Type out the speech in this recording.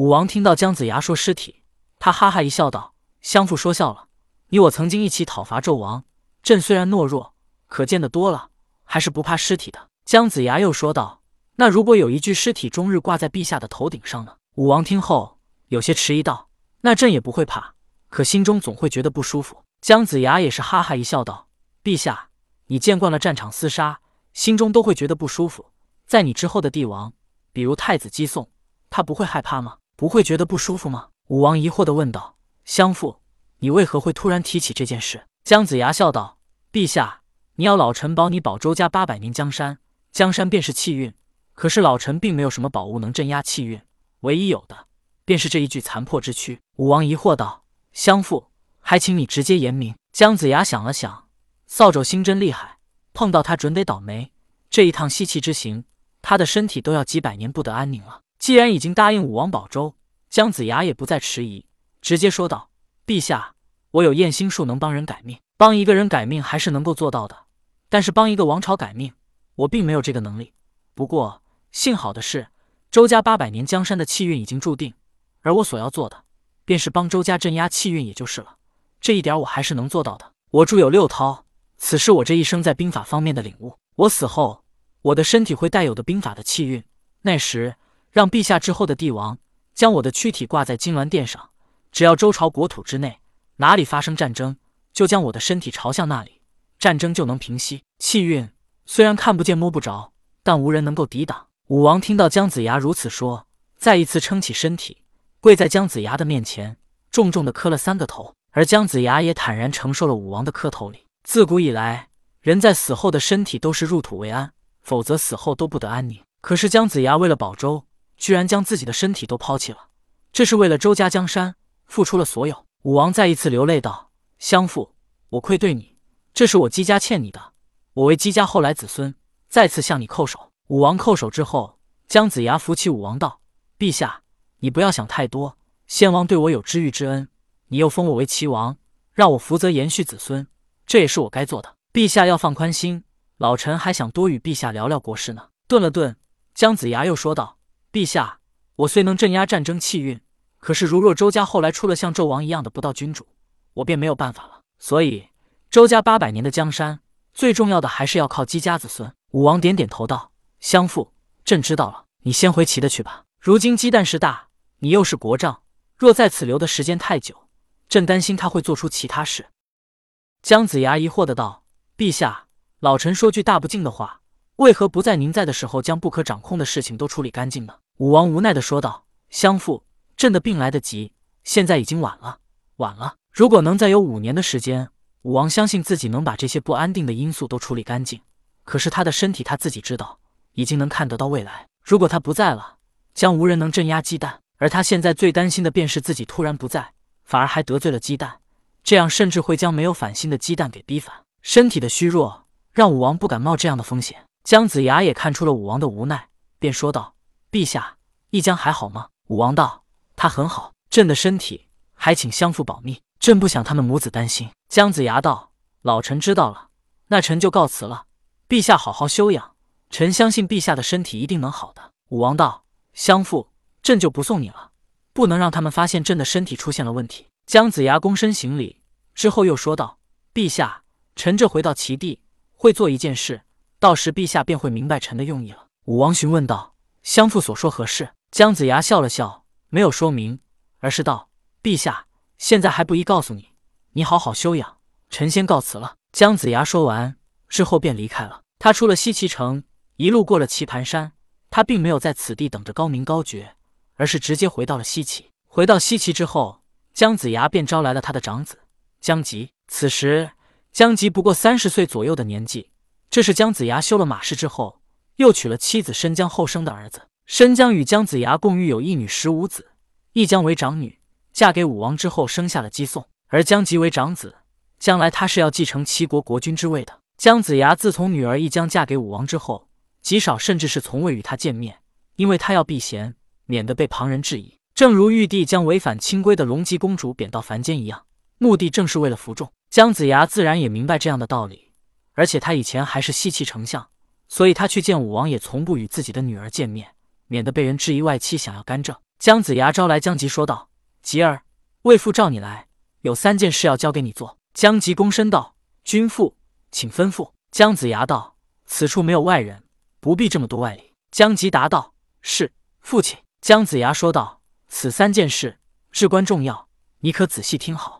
武王听到姜子牙说尸体，他哈哈一笑道：“相父说笑了，你我曾经一起讨伐纣王，朕虽然懦弱，可见得多了，还是不怕尸体的。”姜子牙又说道：“那如果有一具尸体终日挂在陛下的头顶上呢？”武王听后有些迟疑道：“那朕也不会怕，可心中总会觉得不舒服。”姜子牙也是哈哈一笑道：“陛下，你见惯了战场厮杀，心中都会觉得不舒服。在你之后的帝王，比如太子姬宋，他不会害怕吗？不会觉得不舒服吗？”武王疑惑地问道：“相父，你为何会突然提起这件事？”姜子牙笑道：“陛下，你要老臣保你保周家八百年江山，江山便是气运。可是老臣并没有什么宝物能镇压气运，唯一有的便是这一具残破之躯。”武王疑惑道：“相父。”还请你直接言明。姜子牙想了想，扫帚星真厉害，碰到他准得倒霉。这一趟西岐之行，他的身体都要几百年不得安宁了。既然已经答应武王保周，姜子牙也不再迟疑，直接说道：“陛下，我有验心术，能帮人改命。帮一个人改命还是能够做到的，但是帮一个王朝改命，我并没有这个能力。不过幸好的是，周家八百年江山的气运已经注定，而我所要做的，便是帮周家镇压气运，也就是了。”这一点我还是能做到的。我著有六韬，此是我这一生在兵法方面的领悟。我死后，我的身体会带有的兵法的气运。那时，让陛下之后的帝王将我的躯体挂在金銮殿上，只要周朝国土之内哪里发生战争，就将我的身体朝向那里，战争就能平息。气运虽然看不见摸不着，但无人能够抵挡。武王听到姜子牙如此说，再一次撑起身体，跪在姜子牙的面前，重重的磕了三个头。而姜子牙也坦然承受了武王的磕头礼。自古以来，人在死后的身体都是入土为安，否则死后都不得安宁。可是姜子牙为了保周，居然将自己的身体都抛弃了，这是为了周家江山付出了所有。武王再一次流泪道：“相父，我愧对你，这是我姬家欠你的，我为姬家后来子孙再次向你叩首。”武王叩首之后，姜子牙扶起武王道：“陛下，你不要想太多，先王对我有知遇之恩。”你又封我为齐王，让我负责延续子孙，这也是我该做的。陛下要放宽心，老臣还想多与陛下聊聊国事呢。顿了顿，姜子牙又说道：“陛下，我虽能镇压战争气运，可是如若周家后来出了像纣王一样的不道君主，我便没有办法了。所以，周家八百年的江山，最重要的还是要靠姬家子孙。”武王点点头道：“相父，朕知道了。你先回齐的去吧。如今鸡蛋事大，你又是国丈，若在此留的时间太久。”朕担心他会做出其他事。姜子牙疑惑的道：“陛下，老臣说句大不敬的话，为何不在您在的时候将不可掌控的事情都处理干净呢？”武王无奈的说道：“相父，朕的病来得急，现在已经晚了，晚了。如果能再有五年的时间，武王相信自己能把这些不安定的因素都处理干净。可是他的身体他自己知道，已经能看得到未来。如果他不在了，将无人能镇压鸡蛋。而他现在最担心的便是自己突然不在。”反而还得罪了鸡蛋，这样甚至会将没有反心的鸡蛋给逼反。身体的虚弱让武王不敢冒这样的风险。姜子牙也看出了武王的无奈，便说道：“陛下，一江还好吗？”武王道：“他很好，朕的身体还请相父保密，朕不想他们母子担心。”姜子牙道：“老臣知道了，那臣就告辞了。陛下好好休养，臣相信陛下的身体一定能好的。”武王道：“相父，朕就不送你了。”不能让他们发现朕的身体出现了问题。姜子牙躬身行礼之后，又说道：“陛下，臣这回到齐地会做一件事，到时陛下便会明白臣的用意了。”武王询问道：“相父所说何事？”姜子牙笑了笑，没有说明，而是道：“陛下，现在还不宜告诉你。你好好休养，臣先告辞了。”姜子牙说完之后便离开了。他出了西岐城，一路过了棋盘山，他并没有在此地等着高明高觉。而是直接回到了西岐。回到西岐之后，姜子牙便招来了他的长子姜吉。此时，姜吉不过三十岁左右的年纪。这是姜子牙修了马氏之后，又娶了妻子申江后生的儿子。申江与姜子牙共育有一女十五子，一姜为长女，嫁给武王之后生下了姬宋，而姜即为长子，将来他是要继承齐国国君之位的。姜子牙自从女儿一姜嫁给武王之后，极少甚至是从未与他见面，因为他要避嫌。免得被旁人质疑，正如玉帝将违反清规的龙吉公主贬到凡间一样，目的正是为了服众。姜子牙自然也明白这样的道理，而且他以前还是西岐丞相，所以他去见武王也从不与自己的女儿见面，免得被人质疑外戚想要干政。姜子牙招来姜吉，说道：“吉儿，为父召你来，有三件事要交给你做。”姜吉躬身道：“君父，请吩咐。”姜子牙道：“此处没有外人，不必这么多外礼。”姜吉答道：“是，父亲。”姜子牙说道：“此三件事至关重要，你可仔细听好。”